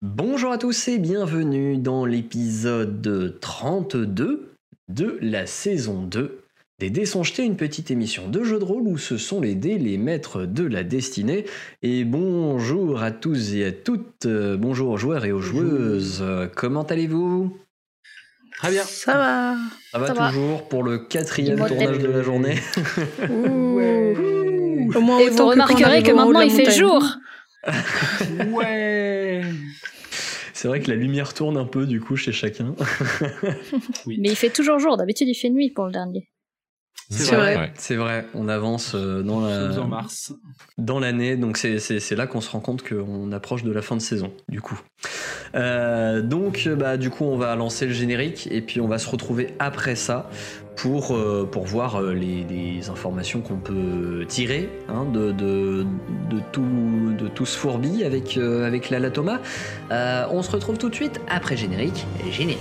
Bonjour à tous et bienvenue dans l'épisode 32 de la saison 2 des Dés sont jetés, une petite émission de jeu de rôle où ce sont les dés les maîtres de la destinée. Et bonjour à tous et à toutes, bonjour aux joueurs et aux joueuses, comment allez-vous? Très bien. Ça va. Ça va Ça va. toujours pour le quatrième tournage de la journée Ouh. Au moins Et vous remarquerez que maintenant il fait jour. Ouais. C'est vrai que la lumière tourne un peu du coup chez chacun. Mais il fait toujours jour, d'habitude il fait nuit pour le dernier. C'est vrai. Ouais. C'est vrai, on avance euh, dans Nous sommes la, en mars. dans l'année, donc c'est- c'est c'est là qu'on se rend compte qu'on approche de la fin de saison, du coup. Euh, donc, bah, du coup, on va lancer le générique et puis on va se retrouver après ça pour, euh, pour voir euh, les, informations qu'on peut tirer hein, de, de, tout, de ce fourbi avec, euh, avec on se retrouve tout de suite après générique. Générique.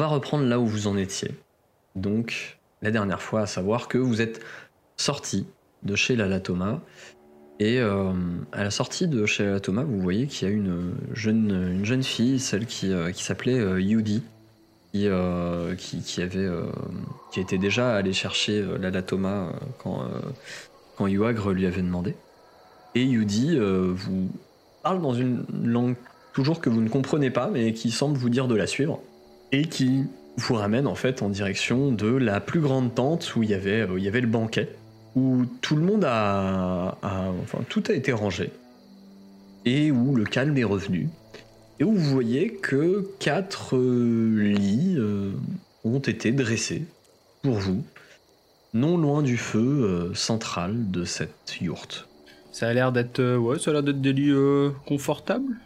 Va reprendre là où vous en étiez. Donc, la dernière fois, à savoir que vous êtes sorti de chez Lala Thomas. Et euh, à la sortie de chez Lala Thomas, vous voyez qu'il y a une jeune, une jeune fille, celle qui, euh, qui s'appelait euh, Yudi, qui, qui, avait, qui était déjà allée chercher Lala Thomas euh, quand, quand Yuagre lui avait demandé. Et Yudi vous parle dans une langue toujours que vous ne comprenez pas, mais qui semble vous dire de la suivre et qui vous ramène en fait en direction de la plus grande tente où il y avait, où il y avait le banquet, où tout le monde a, enfin tout a été rangé et où le calme est revenu et où vous voyez que quatre euh, lits euh, ont été dressés pour vous, non loin du feu euh, central de cette yourte. Ça a l'air d'être euh, ouais, des lits euh, confortables,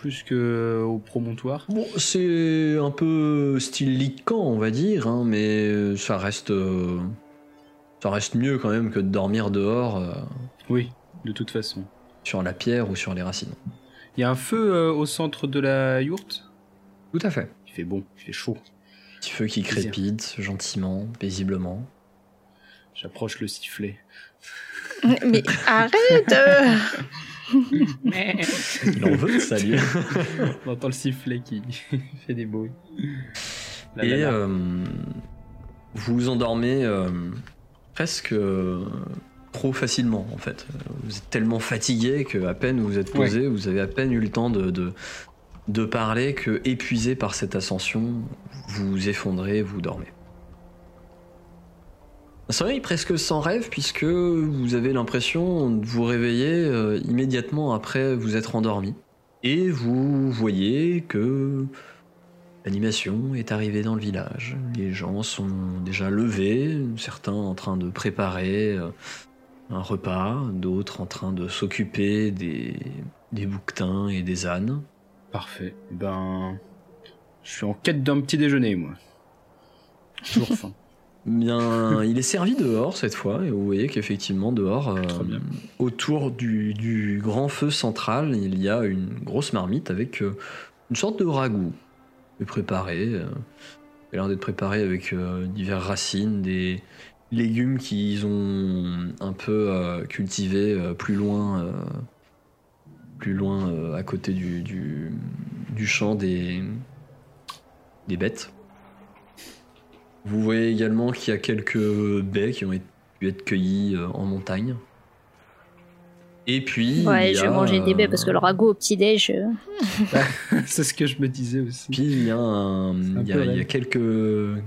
plus que euh, au promontoire. Bon, c'est un peu style on va dire, hein, mais ça reste, euh, ça reste mieux quand même que de dormir dehors euh, Oui, de toute façon. sur la pierre ou sur les racines. Il y a un feu euh, au centre de la yourte? Tout à fait. Il fait bon, il fait chaud. Petit feu qui Plaisir. crépite gentiment, paisiblement. J'approche le sifflet. Mais arrête euh. Il en veut de ça, lui. On entend le sifflet qui fait des bruits. Et euh, vous vous endormez euh, presque euh, trop facilement, en fait. Vous êtes tellement fatigué que à peine vous êtes posé, vous avez à peine eu le temps de, de, de parler que, épuisé par cette ascension, vous vous effondrez, vous dormez. Un sommeil presque sans rêve puisque vous avez l'impression de vous réveiller euh, immédiatement après vous être endormi. Et vous voyez que l'animation est arrivée dans le village. Les gens sont déjà levés, certains en train de préparer euh, un repas, d'autres en train de s'occuper des, des bouquetins et des ânes. Parfait. Ben, je suis en quête d'un petit déjeuner, moi. Toujours faim. Bien, il est servi dehors cette fois, et vous voyez qu'effectivement dehors, euh, autour du, du grand feu central, il y a une grosse marmite avec euh, une sorte de ragoût préparé. Euh, il a l'air d'être préparé avec euh, diverses racines, des légumes qu'ils ont un peu cultivés plus loin, plus loin à côté du, du, du champ des, des bêtes. Vous voyez également qu'il y a quelques baies qui ont pu être cueillies euh, en montagne. Et puis. Ouais, il y je vais manger des baies euh, parce que le ragoût au petit-déj. euh, C'est ce que je me disais aussi. Puis il y a, un- un il y a, peu il y a raide. quelques,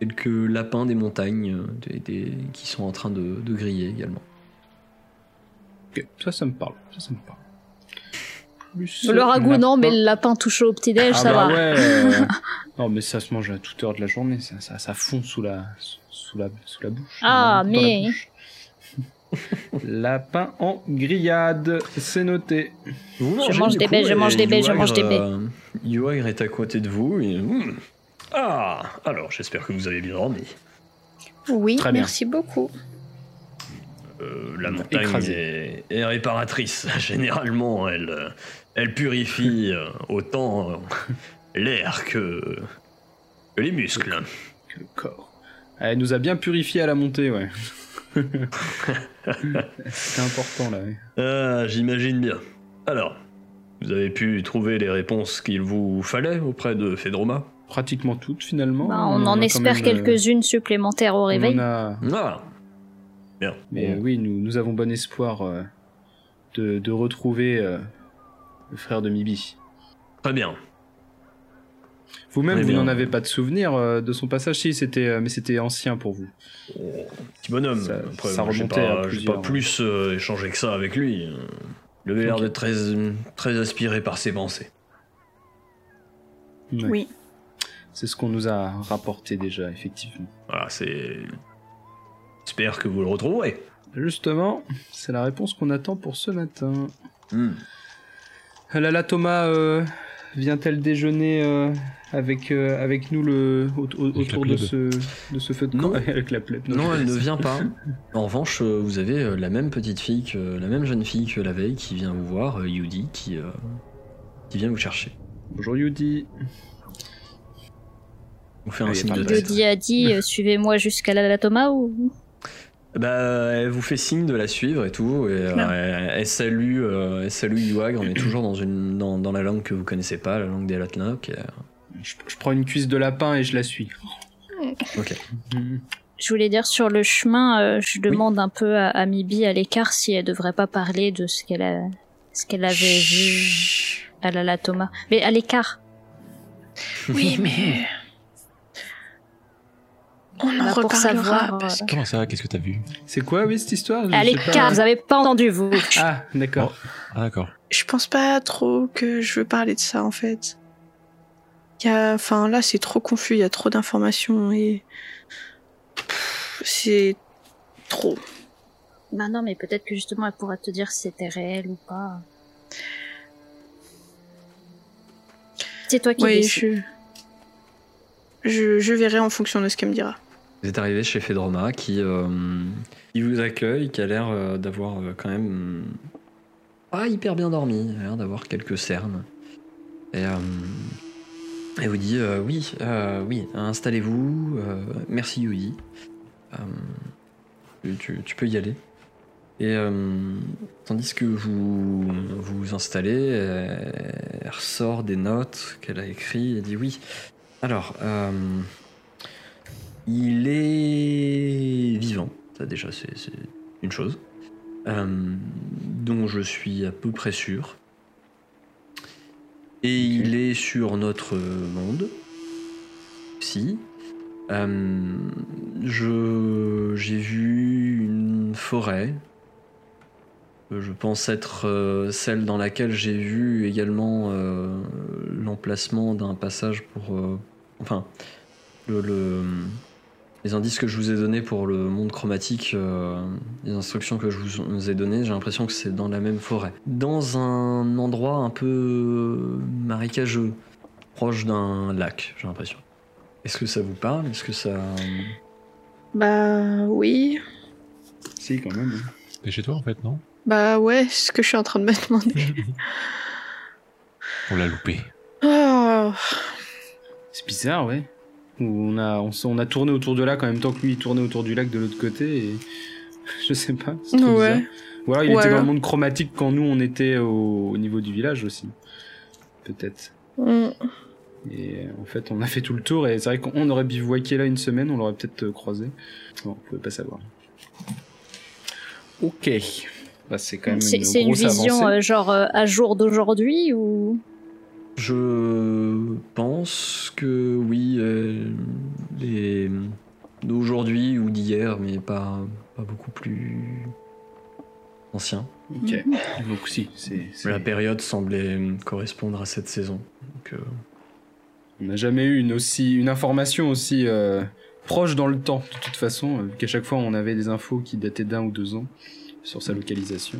quelques lapins des montagnes euh, des- des- qui sont en train de, de griller également. Ok, ça, ça me parle. Ça, ça me parle. Plus, Le euh, ragoût, non, mais le lapin tout chaud au petit-déj, Ah ça bah va. ouais. euh, non, mais ça se mange à toute heure de la journée. Ça, ça, ça fond sous la, sous la, sous la bouche. Ah, dans la mais- bouche. Lapin en grillade, c'est noté. Vous Je mange des baies, je mange des baies, je mange des baies. Yuagre est à côté de vous. Et, hum, Ah, alors j'espère que vous avez bien dormi. Oui, Très bien. merci beaucoup. Euh, la montagne est, est réparatrice. Généralement, elle, euh, elle purifie euh, autant l'air que, que les muscles. Que le corps. Elle nous a bien purifié à la montée, ouais. C'est important là. ouais. Ah, j'imagine bien. Alors, vous avez pu trouver les réponses qu'il vous fallait auprès de Fedroma? Pratiquement toutes finalement. Bah, on en espère euh, quelques-unes supplémentaires au on réveil. en a- Ah, bien. Mais oui, nous, nous avons bon espoir euh, de, de retrouver euh, le frère de Mibi. Très bien. Vous-même, vous n'en avez pas de souvenir euh, de son passage Si, c'était, euh, mais c'était ancien pour vous. Petit bonhomme. Ça- Après, ça moi, remontait à pas, plusieurs. pas plus euh, échangé que ça avec lui. Il avait l'air Ok. d'être très, très aspiré par ses pensées. Ouais. Oui. C'est ce qu'on nous a rapporté déjà, effectivement. Voilà, c'est. J'espère que vous le retrouverez. Justement, c'est la réponse qu'on attend pour ce matin. Hmm. Lala Thomas euh, vient-elle déjeuner euh, avec, euh, avec nous le, au- au- Avec la autour de ce, de ce feu de Non. camp Avec la plèbe. Non, elle ne vient pas. En revanche, vous avez la même petite fille, que, la même jeune fille que la veille qui vient vous voir, Yudi, qui, euh, qui vient vous chercher. Bonjour Yudi. Vous fait un Ah, signe de tête. Dodi a dit suivez-moi jusqu'à la, la Thomas ou? Bah, elle vous fait signe de la suivre et tout, et euh, Non. elle, elle salue, euh, elle salue Yuag. On est toujours dans, une, dans, dans la langue que vous connaissez pas, la langue des Latnok. Je, je prends une cuisse de lapin et je la suis. Ok. Je voulais dire sur le chemin, euh, je demande un peu à, à Mibi à l'écart si elle devrait pas parler de ce qu'elle a, ce qu'elle avait vu à la, la Thomas. Mais à l'écart. Oui, mais. On en Bah, pour reparlera savoir, parce que. Comment ça Qu'est-ce que t'as vu C'est quoi, oui, cette histoire sais l'écart, pas. vous avez pas entendu vous. Ah, d'accord. Ah d'accord. Je pense pas trop que je veux parler de ça en fait. Il y a, enfin là c'est trop confus, il y a trop d'informations et c'est trop. Bah non, mais peut-être que justement elle pourra te dire si c'était réel ou pas. C'est toi qui Oui, décides. je... je je verrai en fonction de ce qu'elle me dira. Vous êtes arrivé chez Fedroma qui, euh, vous accueille, qui a l'air euh, d'avoir euh, quand même hum, pas hyper bien dormi, l'air d'avoir quelques cernes. Et elle vous dit oui, oui, installez-vous, merci. Euh, tu, tu- peux y aller. Et tandis que vous vous installez, elle, ressort des notes qu'elle a écrites et dit oui. Alors, il est vivant, ça déjà c'est une chose, euh, dont je suis à peu près sûr. Et il est sur notre monde, si. Euh, je j'ai vu une forêt. Euh, Je pense être celle dans laquelle j'ai vu également euh, l'emplacement d'un passage pour, enfin, le, le- les indices que je vous ai donnés pour le monde chromatique, euh, les instructions que je vous ai données, j'ai l'impression que c'est dans la même forêt. Dans un endroit un peu marécageux, proche d'un lac, j'ai l'impression. Est-ce que ça vous parle? Est-ce que ça... Bah oui. Si, quand même. hein. T'es chez toi en fait, non? Bah ouais, c'est ce que je suis en train de me demander. On l'a loupé. Oh. C'est bizarre, ouais. Où on a, on, a tourné autour de lac en même temps que lui, il tournait autour du lac de l'autre côté et. Je sais pas. Ouais. Ou alors il était dans le monde chromatique quand nous on était au, au niveau du village aussi. Peut-être. Mm. Et euh, en fait, on a fait tout le tour et c'est vrai qu'on aurait bivouaqué là une semaine, on l'aurait peut-être euh, croisé. Bon, on pouvait pas savoir. Ok. Bah, c'est quand même une une vision avancée. euh, genre euh, à jour d'aujourd'hui ou? Je pense que oui, euh, les d'aujourd'hui ou d'hier, mais pas, pas beaucoup plus ancien. Ok. Donc si, c'est. c'est- La période semblait correspondre à cette saison. Donc, euh, On n'a jamais eu une aussi une information aussi euh, proche dans le temps de toute façon, euh, vu qu'à chaque fois on avait des infos qui dataient d'un ou deux ans sur sa localisation.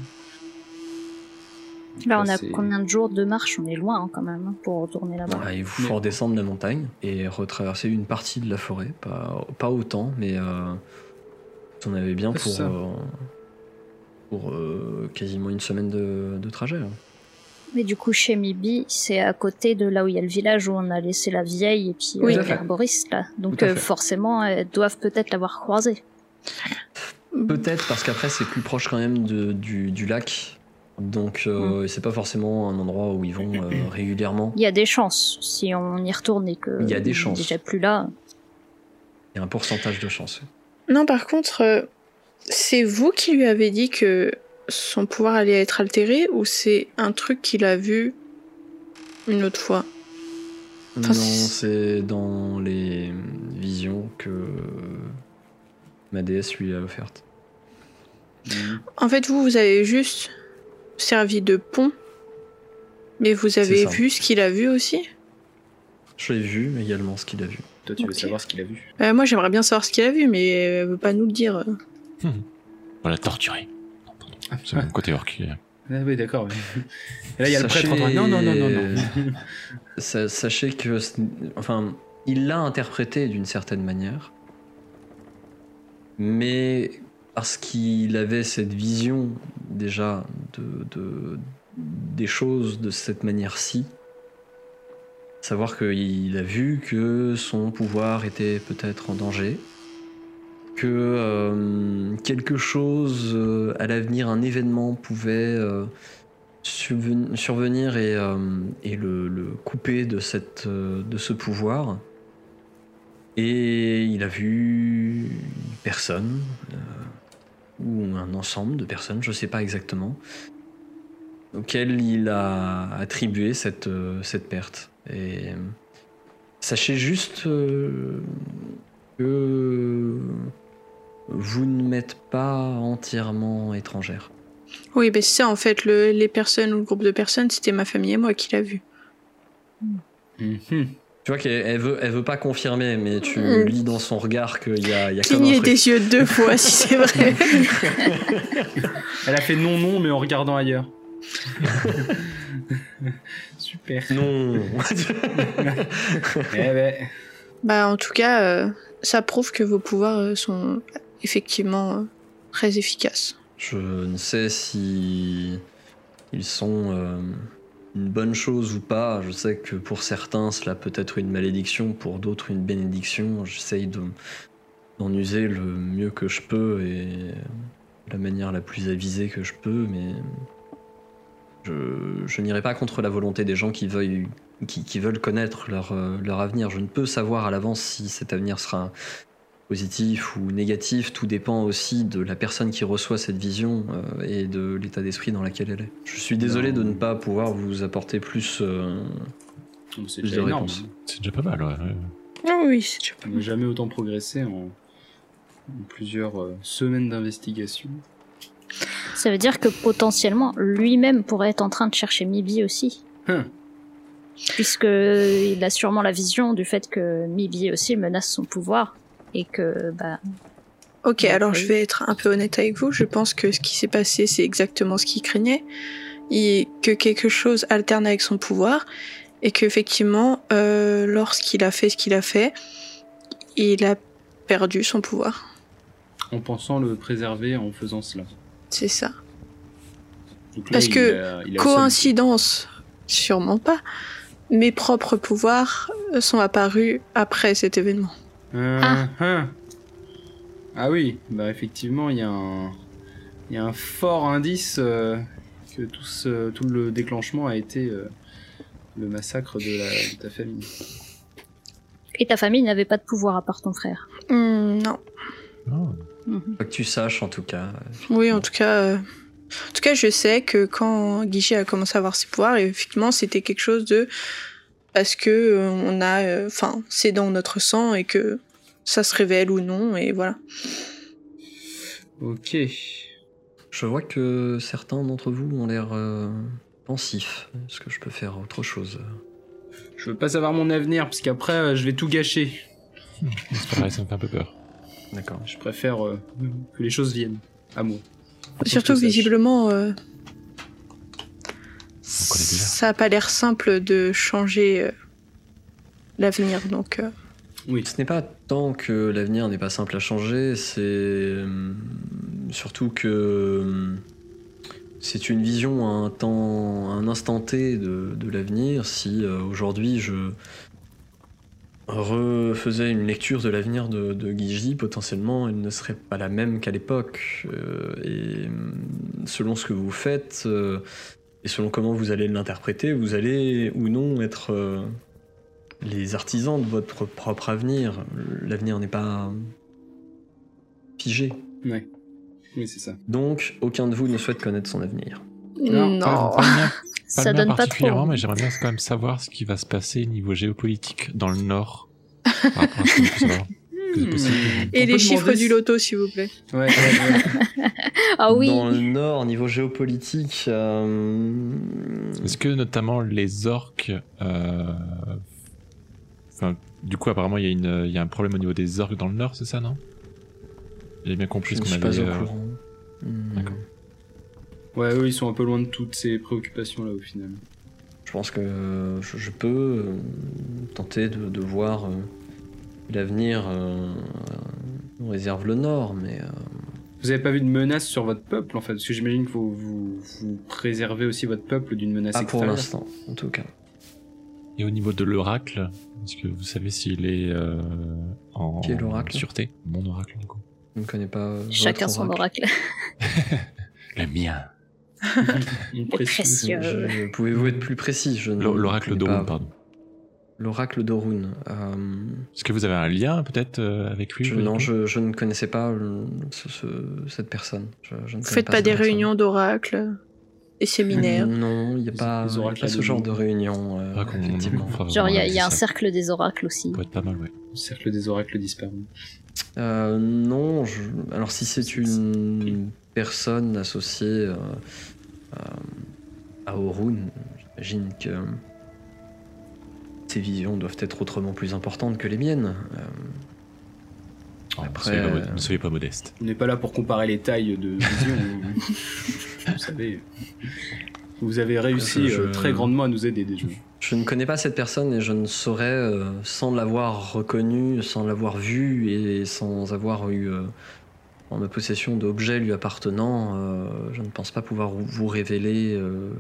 Là, on a combien de jours de marche? On est loin hein, quand même hein, pour retourner là-bas. Voilà, il faut redescendre la montagne et retraverser une partie de la forêt. Pas, pas autant, mais euh, en avez bien pour, euh, pour euh, quasiment une semaine de, de trajet. hein. Mais du coup, chez Mibi, c'est à côté de là où il y a le village où on a laissé la vieille et puis Oui. l'herboriste là. Donc euh, forcément, elles doivent peut-être l'avoir croisée. Peut-être parce qu'après c'est plus proche quand même de- du, du lac. Donc Mm. euh, c'est pas forcément un endroit où ils vont euh, régulièrement. Il y a des chances si on y retourne et que Il y a des est chances. déjà plus là. Il y a un pourcentage de chance. Non, par contre, euh, c'est vous qui lui avez dit que son pouvoir allait être altéré ou c'est un truc qu'il a vu une autre fois? Enfin, non, c'est- dans les visions que ma déesse lui a offertes. En fait, vous, vous avez juste servi de pont, mais vous avez vu ce qu'il a vu aussi? Je l'ai vu, mais également ce qu'il a vu. Toi, tu veux savoir ce qu'il a vu? Euh, Moi, j'aimerais bien savoir ce qu'il a vu, mais elle veut pas nous le dire. On l'a torturé. Pardon. C'est mon côté orc. Ah oui, d'accord. là, il y a le Sachez- prêtre en train de- Non, non, non, non, non. Sa- Sachez que, enfin, il l'a interprété d'une certaine manière, mais parce qu'il avait cette vision déjà de, de- des choses de cette manière-ci, savoir qu'il a vu que son pouvoir était peut-être en danger, que euh, quelque chose euh, à l'avenir, un événement pouvait euh, survenir et, le, le couper de, cette, de ce pouvoir. Et il a vu personne, ou un ensemble de personnes, je ne sais pas exactement, auquel il a attribué cette, euh, cette perte. Et euh, sachez juste euh, que vous ne m'êtes pas entièrement étrangère. Oui, ben c'est ça, en fait, le- les personnes ou le groupe de personnes, c'était ma famille et moi qui l'a vu. Mhm. Tu vois qu'elle elle veut, elle veut pas confirmer, mais tu Mm. lis dans son regard qu'il y a, il y a comme un Cligner truc. des yeux deux fois, si c'est vrai. Elle a fait non, non, mais en regardant ailleurs. Super. Non. Eh ben, bah, en tout cas, euh, ça prouve que vos pouvoirs euh, sont effectivement euh, très efficaces. Je ne sais si ils sont euh, une bonne chose ou pas. Je sais que pour certains, cela peut être une malédiction, pour d'autres, une bénédiction. J'essaye de, d'en user le mieux que je peux et la manière la plus avisée que je peux, mais je, n'irai pas contre la volonté des gens qui qui veulent connaître euh, leur avenir. Je ne peux savoir à l'avance si cet avenir sera positif ou négatif, tout dépend aussi de la personne qui reçoit cette vision euh, et de l'état d'esprit dans lequel elle est. Je suis désolé Non. de ne pas pouvoir vous apporter plus. euh, Plus de réponses. C'est déjà pas mal, ouais. Ah oui, c'est déjà pas On n'a jamais autant progressé en, en plusieurs euh, semaines d'investigation. Ça veut dire que potentiellement, lui-même pourrait être en train de chercher Mibi aussi. Hum. Puisque il a sûrement la vision du fait que Mibi aussi menace son pouvoir. Et que, bah, Ok, alors je vais être un peu honnête avec vous. Je pense que ce qui s'est passé, c'est exactement ce qu'il craignait. Et que quelque chose alterne avec son pouvoir. Et qu'effectivement, euh, lorsqu'il a fait ce qu'il a fait, il a perdu son pouvoir. En pensant le préserver en faisant cela. C'est ça. Là, Parce que a- a Coïncidence Sûrement pas. Mes propres pouvoirs sont apparus après cet événement. Ah. Ah, oui, bah effectivement, il y a un, il y a un fort indice euh, que tout, ce- tout le déclenchement a été euh, le massacre de, la, de ta famille. et ta famille n'avait pas de pouvoir à part ton frère? Hmm, non. Oh. Pas que tu saches en tout cas. Oui, en tout cas, euh, en tout cas, je sais que quand Guichet a commencé à avoir ses pouvoirs, effectivement, c'était quelque chose de parce que euh, on a, euh, enfin, c'est dans notre sang et que ça se révèle ou non, et voilà. Ok. Je vois que certains d'entre vous ont l'air euh, pensifs. Est-ce que je peux faire autre chose? Je veux pas savoir mon avenir, parce qu'après, euh, je vais tout gâcher. C'est pareil, ça me fait un peu peur. D'accord. Je préfère euh, que les choses viennent à moi. Surtout que je euh, ça a pas l'air simple de changer euh, l'avenir, donc. euh, Oui. Ce n'est pas tant que l'avenir n'est pas simple à changer, c'est hum, surtout que c'est une vision à un temps, à un instant T de, de l'avenir. Si euh, aujourd'hui je refaisais une lecture de l'avenir de, de Guigi, potentiellement elle ne serait pas la même qu'à l'époque. Euh, et selon ce que vous faites euh, et selon comment vous allez l'interpréter, vous allez ou non être euh, les artisans de votre propre avenir. L'avenir n'est pas figé. Ouais. Oui, c'est ça. Donc, aucun de vous ne souhaite connaître son avenir. Non, Pas, pas le mien, pas Ça donne pas particulièrement, trop. mais j'aimerais bien quand même savoir ce qui va se passer niveau géopolitique dans le Nord. Par rapport à ce qu'on peut savoir. Que c'est possible. Et On les chiffres demander du loto, s'il vous plaît. Ouais, ouais, ouais. Ah oui. Dans le nord, niveau géopolitique, euh, Est-ce que notamment les orques. euh, Enfin, du coup, apparemment, il y, a une- il y a un problème au niveau des orques dans le Nord, c'est ça, non? J'ai bien compris je ce qu'on avait. pas au euh, courant. Hmm. D'accord. Ouais, eux, ils sont un peu loin de toutes ces préoccupations-là, au final. Je pense que je, je peux euh, tenter de, de voir euh, l'avenir euh, réserve le nord, mais euh, Vous avez pas vu de menace sur votre peuple, en fait Parce que j'imagine que vous, vous, vous préservez aussi votre peuple d'une menace pas pour l'instant, en tout cas. Et au niveau de l'oracle, est-ce que vous savez s'il est euh, en Qui est l'oracle sûreté? Mon oracle, du coup. Je ne connais pas. Chacun votre son oracle. Le mien. Une précieux. Pouvez-vous être plus précis? Je ne- L'o- L'oracle d'Orun, pardon. L'oracle d'Orun. euh, Est-ce que vous avez un lien peut-être euh, avec lui? Je- non, je, je ne connaissais pas euh, ce- ce- cette personne. Je, je ne Vous faites pas, des personne. réunions d'oracle, des séminaires? Non, il n'y a pas, les il y a oracles pas ce genre de réunion, euh, Ah, effectivement. Genre, il y a, y un cercle des oracles aussi. Ça pourrait être pas mal, ouais. Le cercle des oracles disparus. Euh, non, je- alors si c'est une personne associée euh, à- à Orun, j'imagine que ses visions doivent être autrement plus importantes que les miennes. Euh, Oh, Après, ne, soyez pas, euh, ne soyez pas modeste. On n'est pas là pour comparer les tailles de vision. vous savez. Vous avez réussi Je- je- euh, très grandement à nous aider déjà. je ne connais pas cette personne et je ne saurais, euh, sans l'avoir reconnue, sans l'avoir vue et sans avoir eu euh, en ma possession d'objets lui appartenant, euh, je ne pense pas pouvoir vous révéler euh,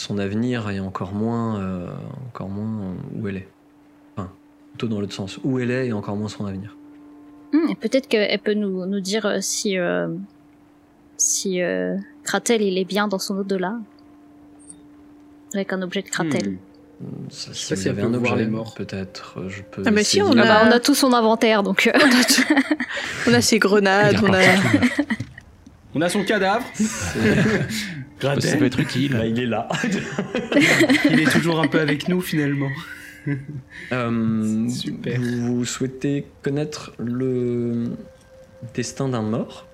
son avenir et encore moins, euh, encore moins où elle est. Enfin, plutôt dans l'autre sens, où elle est et encore moins son avenir. Hmm, et Peut-être qu'elle peut nous, nous dire euh, si, euh, si euh, Kratel il est bien dans son au-delà. Avec un objet de Kratel. Hmm. Ça, si vous avez un voir objet, les morts. peut-être, je peux. Ah, mais si, on Ah a- bah, on a tout son inventaire, donc On a tout- on a ses grenades, on a. On a son cadavre. Ça peut être utile. Bah, il est là. Il est toujours un peu avec nous finalement. Euh, Super. Vous, souhaitez connaître le destin d'un mort?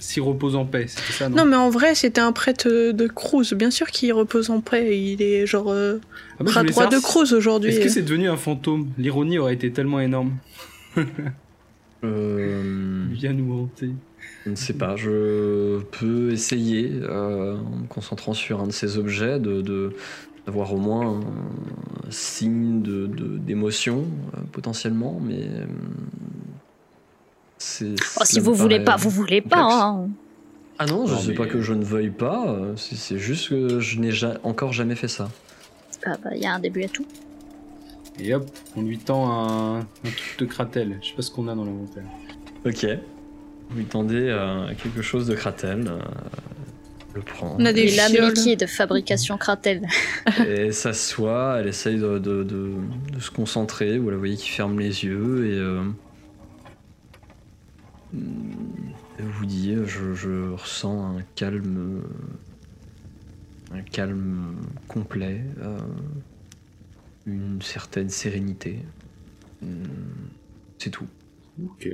S'il repose en paix, c'était ça, non, Non, mais en vrai, c'était un prêtre de Cruz. Bien sûr qu'il repose en paix. Il est genre euh, Ah, bras droit de Cruz aujourd'hui. Est-ce que c'est devenu un fantôme? L'ironie aurait été tellement énorme. Euh, Il vient nous hanter. Je ne sais pas, je peux essayer, euh, en me concentrant sur un de ces objets, de, de- d'avoir au moins un signe de, de- d'émotion, euh, potentiellement, mais... euh, c'est, oh, si vous voulez pas, vous voulez pas. Hein. Ah non, je Non, sais mais- pas que je ne veuille pas, c'est, juste que je n'ai ja- encore jamais fait ça. Ah bah, il y a un début à tout. Et hop, on lui tend un, un truc de Kratel. Je sais pas ce qu'on a dans l'inventaire. Ok. Vous lui tendez euh, quelque chose de Kratel, euh, le prend. On a des fioles. liquide, fabrication Kratel. Et s'assoit, elle essaye de, de- de- de se concentrer, vous la voyez qui ferme les yeux et euh, elle vous dit je, je ressens un calme un calme complet, euh, une certaine sérénité. C'est tout. Ok.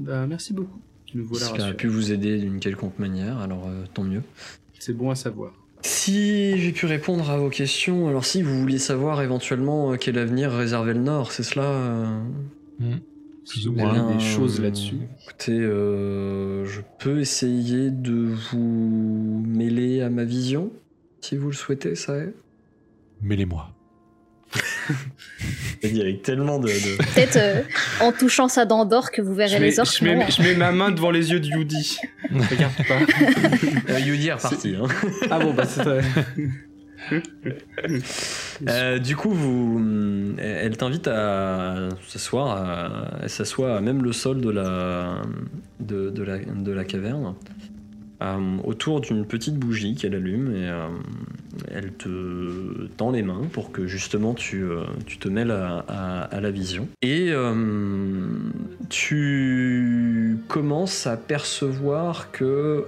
Bah, merci beaucoup. Nous voilà Cela a rassurés. pu vous aider d'une quelconque manière, alors euh, tant mieux. C'est bon à savoir. Si j'ai pu répondre à vos questions, alors si vous vouliez savoir éventuellement euh, quel avenir réservait le Nord, c'est cela euh, Hmm. plus ou Vous moins. avez des choses là-dessus. Écoutez, euh, je peux essayer de vous mêler à ma vision, si vous le souhaitez, ça est. Mêlez-moi. Il y avec tellement de. de- Peut-être euh, en touchant sa dent d'or que vous verrez mets, les orques. je, mets, non. je mets ma main devant les yeux de Yudi. Regarde pas. Euh, Yudi est reparti. Hein. Ah bon, bah c'est. euh, Euh, du coup, vous, hum, elle t'invite à s'asseoir, elle s'assoit à même le sol de la, de, de la, de la caverne, euh, autour d'une petite bougie qu'elle allume et euh, elle te tend les mains pour que justement tu, euh, tu te mêles à, à- la vision. Et tu commences à percevoir que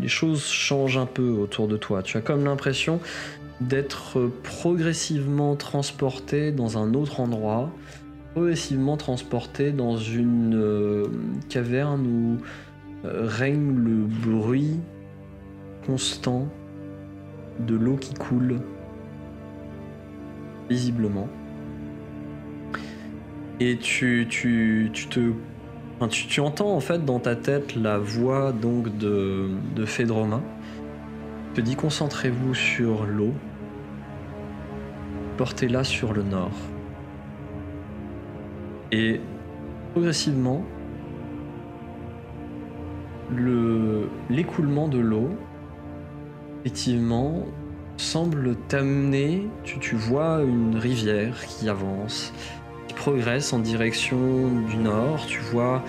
les choses changent un peu autour de toi. Tu as comme l'impression d'être progressivement transporté dans un autre endroit, progressivement transporté dans une caverne où règne le bruit constant de l'eau qui coule, visiblement. Et tu, tu, tu te... tu, entends en fait dans ta tête la voix donc de, de Fedroma te dit concentrez-vous sur l'eau, portez-la sur le nord. Et progressivement, l'écoulement de l'eau, effectivement, semble t'amener, tu, tu vois une rivière qui avance, qui progresse en direction du nord, tu vois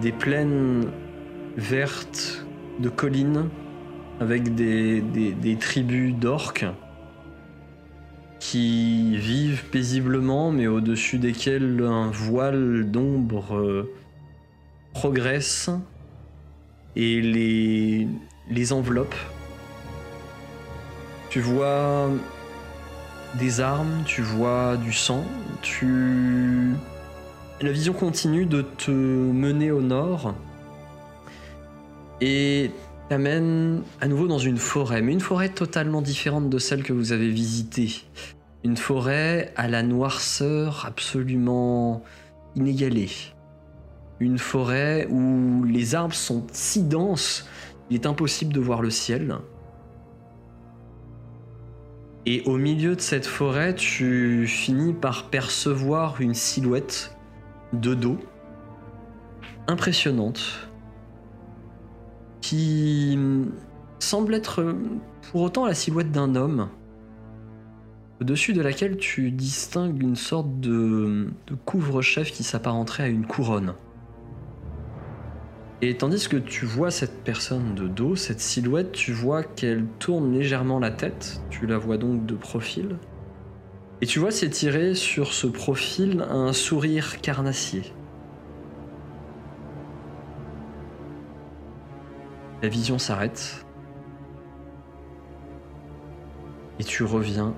des plaines vertes de collines avec des, des- tribus d'orques qui vivent paisiblement, mais au-dessus desquels un voile d'ombre euh, progresse et les, les enveloppe. Tu vois des armes, tu vois du sang, tu... La vision continue de te mener au nord et t'amène à nouveau dans une forêt, mais une forêt totalement différente de celle que vous avez visitée. Une forêt à la noirceur absolument inégalée. Une forêt où les arbres sont si denses, il est impossible de voir le ciel. Et au milieu de cette forêt, tu finis par percevoir une silhouette de dos impressionnante qui semble être pour autant la silhouette d'un homme, au-dessus de laquelle tu distingues une sorte de couvre-chef qui s'apparenterait à une couronne. Et tandis que tu vois cette personne de dos, cette silhouette, tu vois qu'elle tourne légèrement la tête, tu la vois donc de profil, et tu vois s'étirer sur ce profil un sourire carnassier. La vision s'arrête. Et tu reviens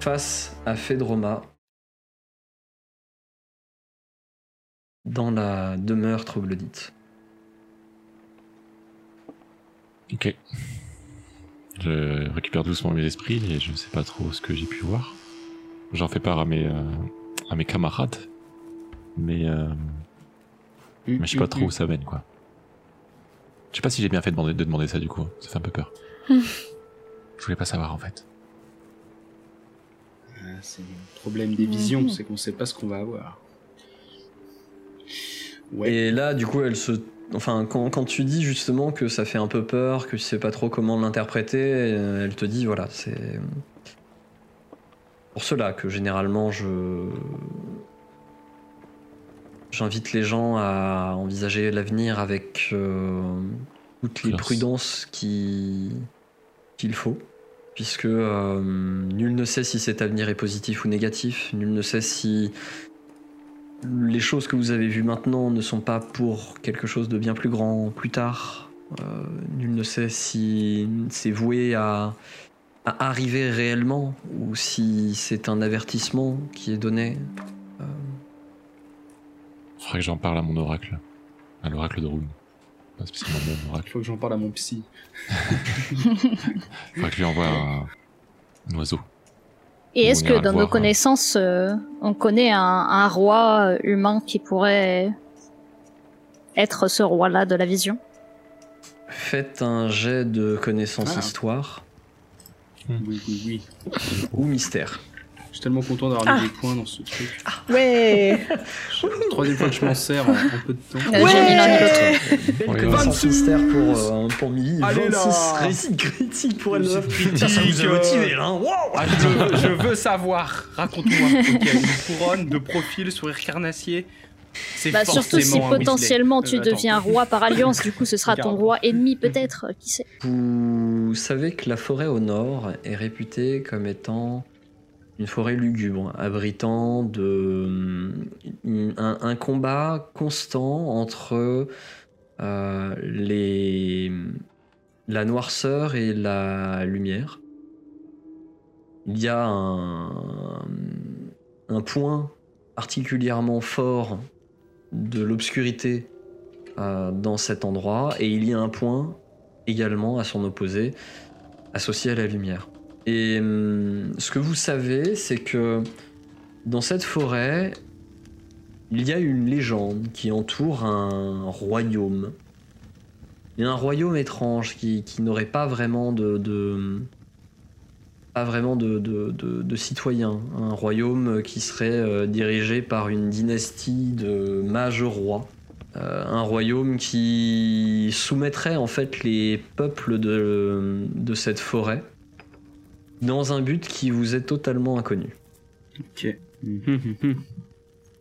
face à Fedroma dans la demeure troglodyte. Ok. Je récupère doucement mes esprits et je sais pas trop ce que j'ai pu voir. J'en fais part à mes, euh, à mes camarades. Mais, euh, mais je sais pas trop où ça mène, quoi. Je sais pas si j'ai bien fait de demander, de demander ça, du coup. Ça fait un peu peur. je voulais pas savoir, en fait. Ah, C'est le problème des visions, c'est qu'on sait pas ce qu'on va avoir. Ouais. Et là, du coup, elle se. Enfin, quand, quand tu dis justement que ça fait un peu peur, que tu sais pas trop comment l'interpréter, euh, elle te dit voilà, c'est. Pour cela que généralement je. J'invite les gens à envisager l'avenir avec euh, toutes les prudences qui- qu'il faut. Puisque euh, nul ne sait si cet avenir est positif ou négatif, nul ne sait si les choses que vous avez vues maintenant ne sont pas pour quelque chose de bien plus grand plus tard. Euh, nul ne sait si c'est voué à, à arriver réellement ou si c'est un avertissement qui est donné. Euh, Faudrait que j'en parle à mon oracle. À l'oracle de Rune. Pas spécialement mon Il oracle. faut que j'en parle à mon psy. Faudrait que je lui envoie un, un oiseau. Et est-ce que dans nos hein. connaissances, euh, on connaît un, un roi euh, humain qui pourrait être ce roi-là de la vision? Faites un jet de connaissance Ah. histoire Oui, oui, oui. ou mystère. Je suis tellement content d'avoir Ah. mis des points dans ce truc. Ouais. Troisième fois que je m'en sers en, en peu de temps. Euh, J'ai mis l'un et l'autre. Belle Ouais, ouais. mystère pour, euh, pour Milly. Allez 26 là. réussite critique pour elle. Réussite Ça, vous a critique, motivé euh. là. hein. Wow Ah, je, veux, je veux savoir. Raconte-moi. Ok, une couronne de profil, sourire carnassier. C'est Bah, surtout si potentiellement tu Euh, deviens roi par alliance, du coup ce sera ton roi ennemi peut-être, euh, qui sait. Vous savez que la forêt au nord est réputée comme étant une forêt lugubre, abritant un, combat constant entre euh, la noirceur et la lumière. Il y a un, un point particulièrement fort de l'obscurité euh, dans cet endroit et il y a un point également à son opposé associé à la lumière. Et hum, ce que vous savez, c'est que dans cette forêt, il y a une légende qui entoure un royaume. Il y a un royaume étrange qui, n'aurait pas vraiment de, pas vraiment de, citoyens. Un royaume qui serait euh, dirigé par une dynastie de mages rois. Euh, un royaume qui soumettrait en fait les peuples de cette forêt dans un but qui vous est totalement inconnu. Ok.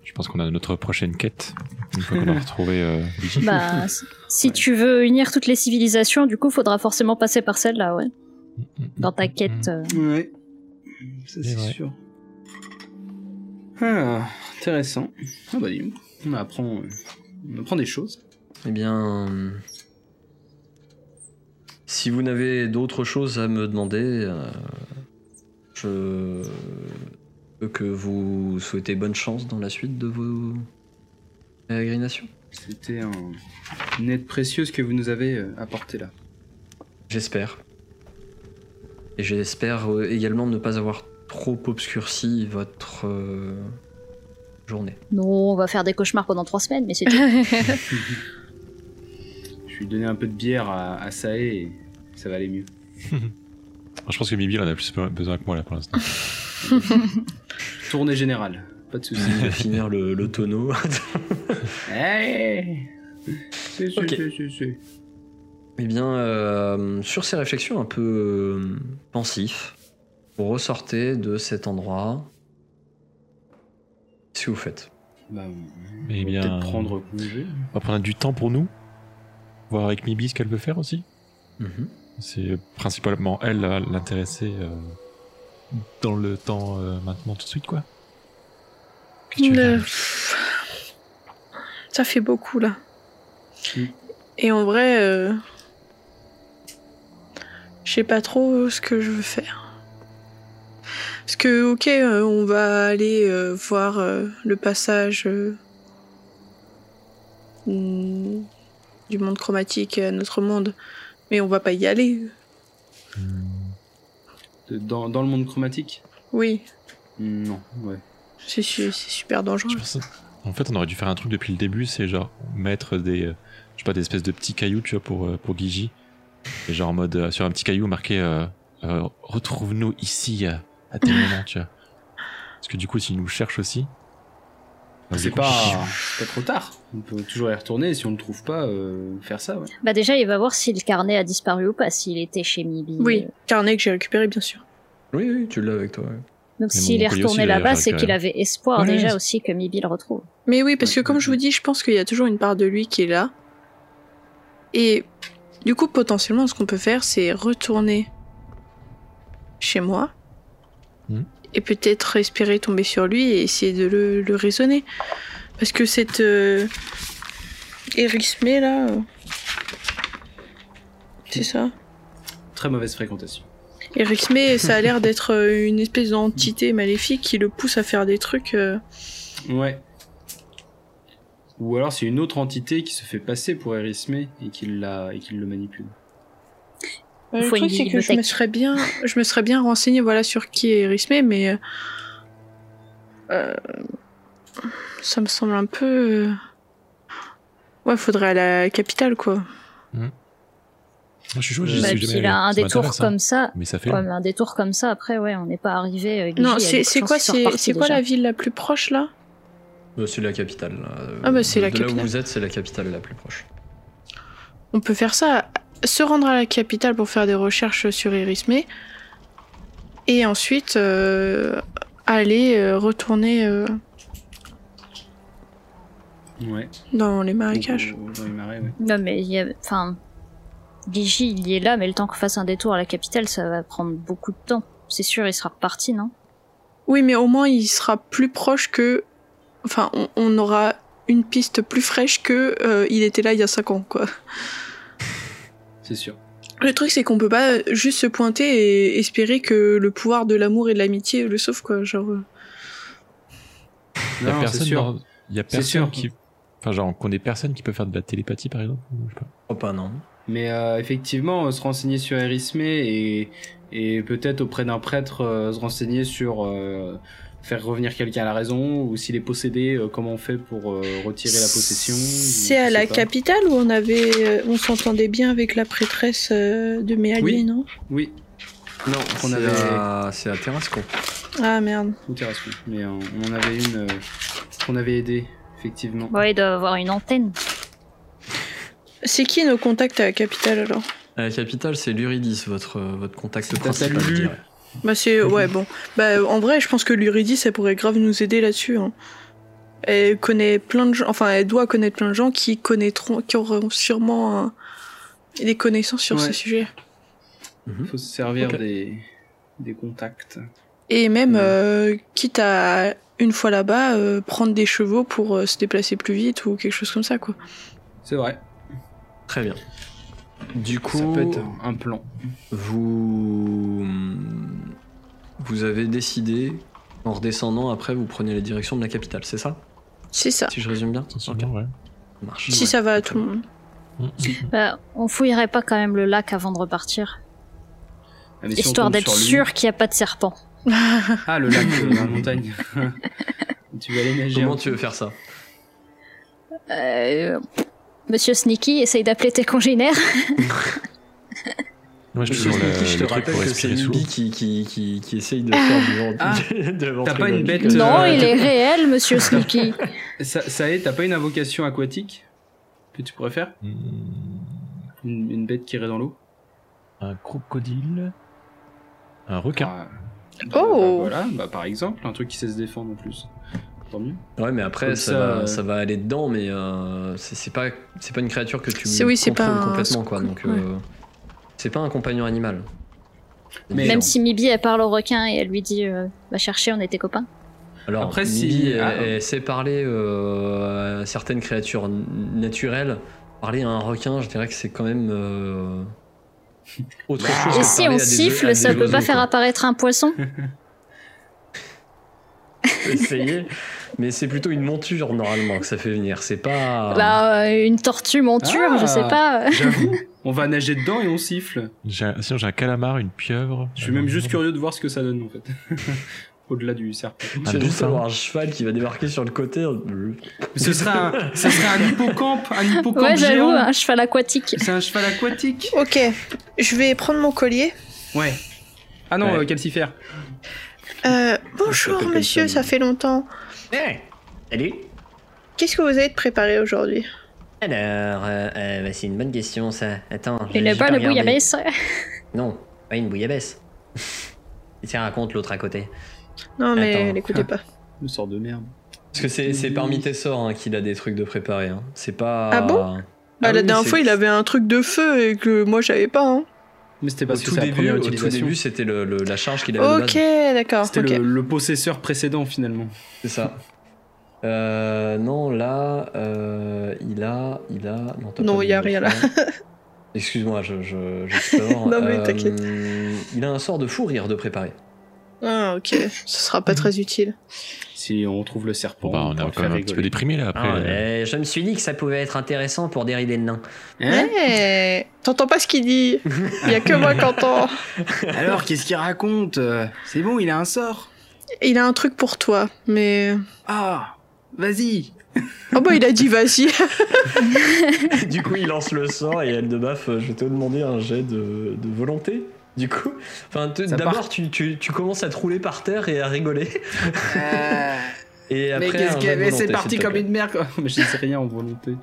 Je pense qu'on a notre prochaine quête. Une fois qu'on a retrouvé euh. Bah, si- tu veux unir toutes les civilisations, du coup faudra forcément passer par celle-là, ouais. Dans ta quête. euh. Ouais. Ça, C'est sûr. Ah, intéressant. Ah bah, on apprend, euh, on apprend des choses. Eh bien, si vous n'avez d'autres choses à me demander, euh, je veux que vous souhaitez bonne chance dans la suite de vos pérégrinations. C'était un... une aide précieuse que vous nous avez euh, apportée là. J'espère. Et j'espère euh, également ne pas avoir trop obscurci votre euh, journée. Non, on va faire des cauchemars pendant trois semaines, mais c'est tout. Je lui ai donné un peu de bière à, à Sae et ça va aller mieux. Je pense que Mibi en a plus be- besoin que moi là pour l'instant. Tournée générale, pas de soucis. Il va finir le, le tonneau. hey C'est, c'est, Ok. c'est, c'est, c'est. Eh bien, euh, sur ces réflexions un peu euh, pensifs, vous ressortez de cet endroit. Qu'est-ce que vous faites? Bah, on Eh bien- peut-être prendre congé. On va prendre du temps pour nous. Voir avec Mibi ce qu'elle veut faire aussi. Mhm. C'est principalement elle à l'intéresser euh, dans le temps euh, maintenant tout de suite quoi. Le- Ça fait beaucoup là. Mm. Et en vrai, euh, je sais pas trop ce que je veux faire. Parce que, ok, euh, on va aller voir le passage du monde chromatique à notre monde, mais on va pas y aller. Hmm. Dans, dans le monde chromatique? Oui, Non, ouais. c'est su- c'est super dangereux. pense- En fait, on aurait dû faire un truc depuis le début, c'est genre mettre des, euh, je sais pas, des espèces de petits cailloux, tu vois, pour euh, pour Gigi, et genre en mode euh, sur un petit caillou marqué euh, euh, retrouve-nous ici euh, à tel moment, tu vois. Parce que du coup, s'il nous cherche aussi, C'est pas, trop tard. On peut toujours y retourner et si on le trouve pas, euh, faire ça, ouais. bah déjà, il va voir si le carnet a disparu ou pas, s'il était chez Mibi. Oui, Euh, carnet que j'ai récupéré, bien sûr. Oui, oui, tu l'as avec toi. ouais. Donc s'il est retourné là-bas, c'est qu'il avait espoir Ouais, déjà aussi que Mibi le retrouve. Mais oui, parce que comme ouais, je vous dis, je pense qu'il y a toujours une part de lui qui est là. Et du coup, potentiellement, ce qu'on peut faire, c'est retourner chez moi. Mhm. Et peut-être respirer, tomber sur lui et essayer de le, le raisonner. Parce que cette euh, Erismé, là... euh, C'est ça Très mauvaise fréquentation. Erismé, ça a l'air d'être euh, une espèce d'entité maléfique qui le pousse à faire des trucs... euh, Ouais. Ou alors c'est une autre entité qui se fait passer pour Erisme et qui, l'a, et qui le manipule. Euh, Il le truc, c'est que je me serais bien, je me serais bien renseigné voilà sur qui est Erismé, mais euh, euh, ça me semble un peu. euh, Ouais, faudrait à la capitale, quoi. Moi, je suis chaud, Bah, il a un détour hein. comme ça. Mais ça fait. Ouais, mais un détour comme ça, après, ouais, on n'est pas arrivé. euh, Non, c'est quoi, c'est quoi la ville la plus proche là? Euh, c'est la capitale. là. Ah bah, c'est de la Là où capitale. vous êtes, c'est la capitale la plus proche. On peut faire ça, se rendre à la capitale pour faire des recherches sur Erismé, et ensuite euh, aller euh, retourner euh, Ouais. dans les marécages. Dans les marais, ouais. Non, mais il y a. Enfin. Gigi, il y est là, mais le temps qu'on fasse un détour à la capitale, ça va prendre beaucoup de temps. C'est sûr, il sera reparti, non? Oui, mais au moins il sera plus proche que. Enfin, on, on aura une piste plus fraîche que euh, il était là il y a 5 ans, quoi. C'est sûr. Le truc, c'est qu'on peut pas juste se pointer et espérer que le pouvoir de l'amour et de l'amitié le sauve, quoi. Genre. euh. Il y a Non, c'est personne sûr. dans- Il y a C'est personne sûr. qui. Enfin, genre, on connaît personne qui peut faire de la télépathie, par exemple ou je sais pas. Oh, pas non. Mais euh, effectivement, euh, se renseigner sur Erismé et, et peut-être auprès d'un prêtre euh, se renseigner sur euh, faire revenir quelqu'un à la raison ou s'il est possédé, euh, comment on fait pour euh, retirer la possession. C'est à la pas. capitale où on avait, euh, on s'entendait bien avec la prêtresse euh, de Méali, Oui. non? Oui, Non, avait- à, c'est à Terrascon. Ah merde. ou Terrascon. Mais euh, on en avait une euh, qu'on avait aidée, effectivement. Ouais, il doit avoir une antenne. C'est qui nos contacts à la capitale alors? À la capitale, c'est l'Uridis, votre, votre contact principal. Bah c'est ouais bon. Bah en vrai, je pense que l'Uridis, elle pourrait grave nous aider là-dessus. hein. Elle connaît plein de gens, enfin elle doit connaître plein de gens qui connaîtront, qui auront sûrement un- des connaissances sur Ouais. ce sujet. Il Mhm. faut se servir des, des contacts. Et même Ouais. euh, quitte à une fois là-bas euh, prendre des chevaux pour euh, se déplacer plus vite ou quelque chose comme ça quoi. C'est vrai, Très bien. Du coup, ça peut être un plan. vous, vous avez décidé, en redescendant après, vous prenez la direction de la capitale, c'est ça? C'est ça. Si je résume bien Essentiellement, ouais. Ça marche. Si ça va à tout le monde. Mm. Bah, on fouillerait pas quand même le lac avant de repartir. Ah, si histoire d'être sûr qu'il n'y a pas de serpent. Ah, le lac de la montagne. tu vas aller nager. Comment tu veux faire ça? Euh, Monsieur Sneaky, essaye d'appeler tes congénères. Moi, je Sneaky, je te le truc rappelle pour que c'est respirer sous. Nibi qui, qui, qui, qui essaye de faire du vent- Ah, t'as pas une bête, non, euh, il est réel, Monsieur Sneaky. Ça, ça est, t'as pas une invocation aquatique que tu pourrais faire Hmm, une, une bête qui irait dans l'eau Un crocodile. Un requin. Ah, Oh. bah, Voilà, bah par exemple, un truc qui sait se défendre en plus. Tant mieux. Ouais, mais après, Comme ça, ça, va, euh, ça va aller dedans, mais euh, c'est pas, une créature que tu oui, pas un- complètement, quoi. Donc, ouais. euh, c'est pas un compagnon animal. Mais-. Même si Mibi, elle parle au requin et elle lui dit euh, Va chercher, on était copains. Alors, Après, si- elle, ah. elle sait parler euh, à certaines créatures naturelles. Parler à un requin, je dirais que c'est quand même euh, autre Bah. chose. Et si on siffle, ça peut pas faire quoi. apparaître un poisson? Essayer, mais c'est plutôt une monture normalement que ça fait venir. C'est pas. Bah, euh, une tortue monture, Ah. je sais pas. J'avoue, on va nager dedans et on siffle. J'ai un- Sinon, j'ai un calamar, une pieuvre. Je suis même juste curieux de voir ce que ça donne en fait. Au-delà du serpent. Tu Un vas juste avoir un cheval qui va débarquer sur le côté. Ce serait un, ce serait un hippocampe, un hippocampe Ouais, j'avoue, un cheval aquatique. C'est un cheval aquatique. Ok, je vais prendre mon collier. Ouais. Ah non, Ouais. euh, calcifère. Euh, bonjour monsieur, ça fait longtemps. Hey Salut Qu'est-ce que vous avez de préparé aujourd'hui? Alors, euh, euh, bah, c'est une bonne question ça. Attends. Une bonne bouillabaisse. Non, pas une bouillabaisse. Tiens, raconte l'autre à côté. Non mais Attends. l'écoutez pas. Une sorte de merde. Parce que c'est parmi tes sorts hein, qu'il a des trucs de préparer. Hein. C'est pas. Ah bon? Ah Bah la oui, dernière fois il avait un truc de feu et que moi j'avais pas. Hein. Mais c'était Au parce que tout, début, première au tout utilisation. début, c'était le- le- la charge qu'il avait Ok, d'accord. C'était le, le possesseur précédent finalement. C'est ça. Euh, non, là, euh, il a, il a. Non, il y a rien là. Excuse-moi, je, je, j'explore. Non, mais Euh, t'inquiète. Il a un sort de fou rire de préparer. Ah, ok. Ce sera pas très utile. Si on trouve le serpent, bah, on est quand même faire un petit peu déprimé là après. Ah, euh, eh, je me suis dit que ça pouvait être intéressant pour dérider le nain. Hein T'entends pas ce qu'il dit Il y a que moi qui entends. Alors, qu'est-ce qu'il raconte? C'est bon, il a un sort. Il a un truc pour toi, mais... Ah, vas-y. Oh bah il a dit vas-y. du coup, il lance le sort et elle de baf, euh, je vais te demander un jet de, de volonté. Du coup, enfin, d'abord, part. tu, tu, tu commences à te rouler par terre et à rigoler. Et après, mais qu'est-ce qu'il de mais c'est parti comme une merde. quoi. Mais je sais rien en volonté.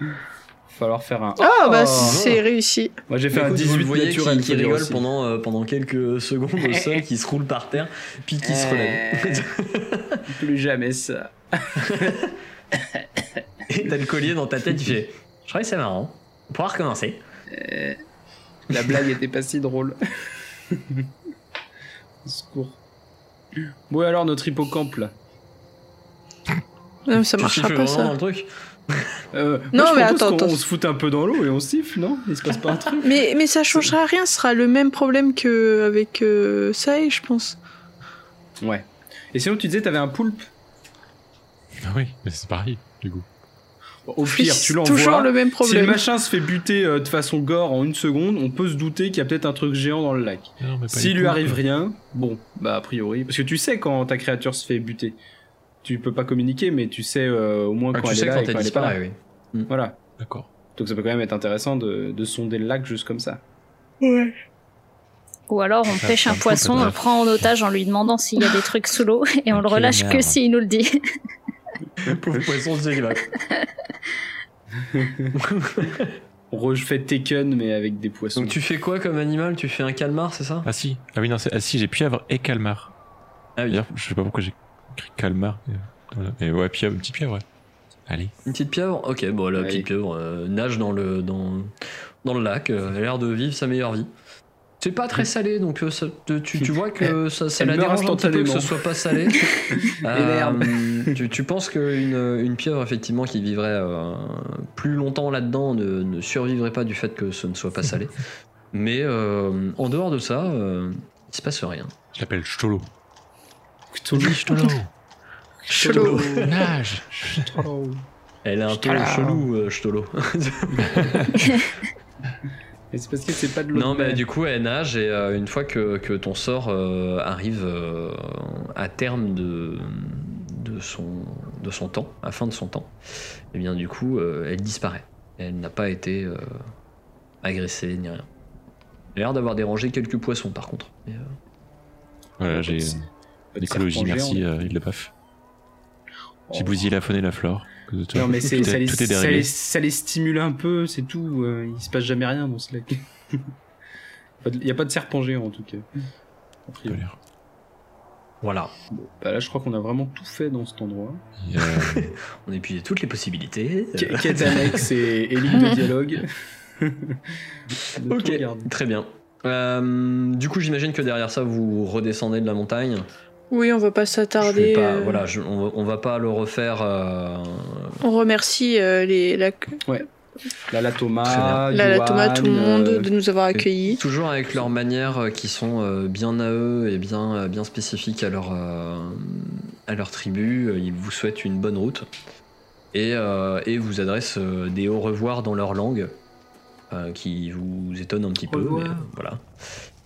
Falloir faire un. Oh, bah Oh. c'est réussi. Moi j'ai Du fait un coup, vous 18 le voyez naturel. qui, qui rigole aussi. pendant, euh, pendant quelques secondes au sol, qui se roule par terre, puis qui se relève. Plus jamais ça. et t'as le collier dans ta tête, tu fais Je crois que c'est marrant. On pourra recommencer. Euh, La blague était pas si drôle. Au secours. Bon, et alors notre hippocampe là Non, mais ça Tu marchera siffles pas vraiment dans ça. le truc Euh, Non, moi, je mais propose attends, qu'on- attends. On se fout un peu dans l'eau et on siffle, non? Il se passe pas un truc Mais, mais ça changera rien, ce sera le même problème qu'avec euh, Sai, je pense. Ouais. Et sinon, tu disais, t'avais un poulpe Ah oui, mais c'est pareil, du coup. Au pire, tu l'envoies. Toujours le même Si le problème. machin se fait buter euh, de façon gore en une seconde, on peut se douter qu'il y a peut-être un truc géant dans le lac. Pas S'il lui arrive rien, bon, bah a priori. Parce que tu sais quand ta créature se fait buter. Tu peux pas communiquer, mais tu sais euh, au moins Ah, quand Tu elle sais est là quand et elle quand elle est pas là. disparaît, oui. Voilà. D'accord. Donc ça peut quand même être intéressant de, de sonder le lac juste comme ça. Ou alors on Ça, pêche un poisson, on le prend en otage en lui demandant s'il y a des trucs sous l'eau et on le relâche que s'il nous le dit. Le pauvre poisson, qu'il va. On refait Taken mais avec des poissons. Donc tu fais quoi comme animal? Tu fais un calmar, c'est ça? Ah si, ah oui, non, c'est- ah si, j'ai pieuvre et calmar. Ah oui. Je sais pas pourquoi j'ai écrit calmar. mais ouais, pieuvre, une petite pieuvre, ouais. Allez. Une petite pieuvre? Ok, bon, la Allez. petite pieuvre euh, nage dans le, dans, dans le lac, euh, elle a l'air de vivre sa meilleure vie. C'est pas très salé, donc euh, ça tu, tu vois que ça, ça Elle la dérange un petit peu que ce soit pas salé. Euh, tu, tu penses qu'une une pieuvre, effectivement, qui vivrait euh, plus longtemps là-dedans ne, ne survivrait pas du fait que ce ne soit pas salé. Mais euh, en dehors de ça, euh, il se passe rien. Je l'appelle Stolo. Cthulhu. Stolo Chelou. Nage Elle est un peu Stolo. chelou, euh, Et c'est parce que c'est pas de l'eau. Non, de mais du coup, elle nage et euh, une fois que, que ton sort euh, arrive euh, à terme de, de, son, de son temps, à fin de son temps, et bien du coup, euh, elle disparaît. Elle n'a pas été euh, agressée ni rien. Elle a l'air d'avoir dérangé quelques poissons par contre. Mais, euh, Voilà, j'ai l'écologie, merci, euh, il le paf. J'ai Oh. bousillé la faune et la flore. Non mais c'est tout, ça, est, les, tout est ça, déréglé. les, ça les stimule un peu, c'est tout. euh, il se passe jamais rien dans ce lac. Pas de- Il y a pas de serpent géant en tout cas. Voilà, Bon, bah là je crois qu'on a vraiment tout fait dans cet endroit. On a épuisé toutes les possibilités. Qu- Quête annexe et, et ligne de dialogue. Ok, très bien. Euh, du coup, j'imagine que derrière ça, vous redescendez de la montagne. Oui, on va pas s'attarder. euh, Voilà, je- on, va- on va pas le refaire. euh, On remercie euh, les, la, la Thomas, la, tout le monde de nous avoir accueillis. Toujours avec leurs manières qui sont bien à eux et bien, bien spécifiques à leur, à leur tribu. Ils vous souhaitent une bonne route et, et vous adressent des au revoir dans leur langue qui vous étonne un petit Au peu. mais, euh, voilà.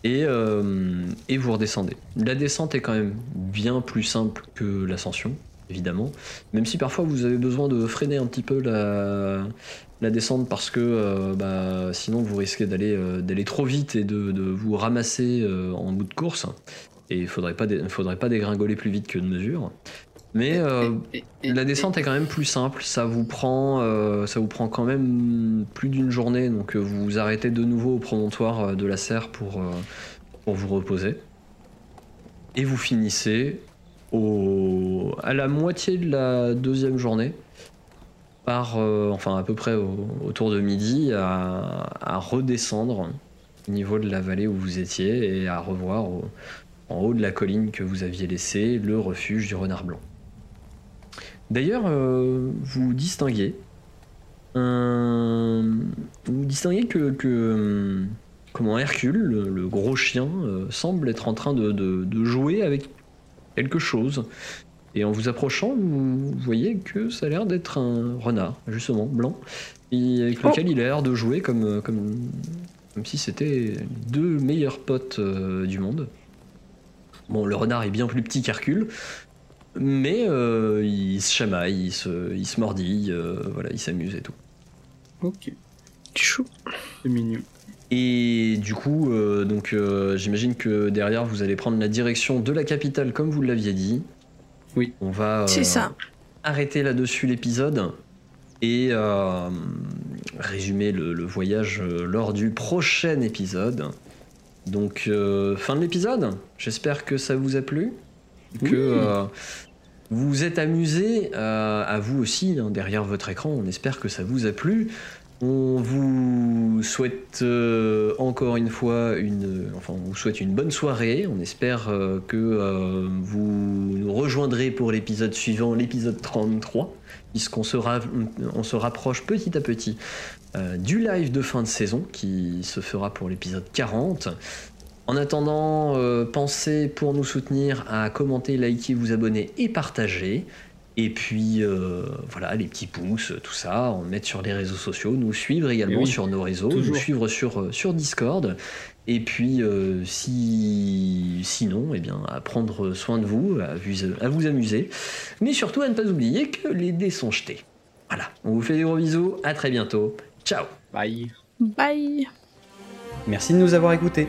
Et, euh, et vous redescendez. La descente est quand même bien plus simple que l'ascension, évidemment. Même si parfois vous avez besoin de freiner un petit peu la, descente parce que euh, bah, sinon vous risquez d'aller euh, d'aller trop vite et de, vous ramasser en bout de course. Et il faudrait faudrait pas dégringoler plus vite que de mesure. Mais euh, et- et- la descente est quand même plus simple. Ça vous prend, euh, ça vous prend quand même plus d'une journée. Donc euh, vous vous arrêtez de nouveau au promontoire de la serre pour, euh, pour vous reposer. Et vous finissez au, à la moitié de la deuxième journée par, enfin à peu près au- autour de midi, à, à redescendre au niveau de la vallée où vous étiez et à revoir au- en haut de la colline que vous aviez laissé le refuge du renard blanc. D'ailleurs, euh, vous distinguez un- vous distinguez que, que, hum, comment Hercule, le, le gros chien, euh, semble être en train de, de- de jouer avec quelque chose. Et en vous approchant, vous voyez que ça a l'air d'être un renard, justement, blanc, et avec lequel il a l'air de jouer comme, comme, comme si c'était les deux meilleurs potes euh, du monde. Bon, le renard est bien plus petit qu'Hercule, mais euh, il se chamaille, il se, il se mordille, euh, voilà, il s'amuse et tout. Ok, Chou. c'est mignon. Et du coup, euh, donc euh, j'imagine que derrière vous allez prendre la direction de la capitale comme vous l'aviez dit. Oui. On va euh, C'est ça. arrêter là-dessus l'épisode et euh, résumer le, le voyage lors du prochain épisode. Donc euh, fin de l'épisode. J'espère que ça vous a plu. Que euh, vous vous êtes amusé, euh, à vous aussi hein, derrière votre écran. On espère que ça vous a plu. On vous souhaite euh, encore une fois une, enfin, on vous souhaite une bonne soirée. On espère euh, que euh, vous nous rejoindrez pour l'épisode suivant, l'épisode 33, puisqu'on se, ra- on se rapproche petit à petit du live de fin de saison qui se fera pour l'épisode 40. En attendant, euh, pensez pour nous soutenir à commenter, liker, vous abonner et partager. Et puis euh, voilà, les petits pouces, tout ça, en mettre sur les réseaux sociaux, nous suivre également oui, sur nos réseaux, nous suivre sur, euh, sur Discord. Et puis euh, si sinon, eh bien, à prendre soin de vous, à vous, à vous amuser, mais surtout à ne pas oublier que les dés sont jetés. Voilà, on vous fait des gros bisous, à très bientôt, ciao Bye. Bye. Merci de nous avoir écoutés.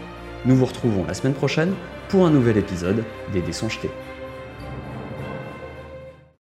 Nous vous retrouvons la semaine prochaine pour un nouvel épisode des dés sont jetés.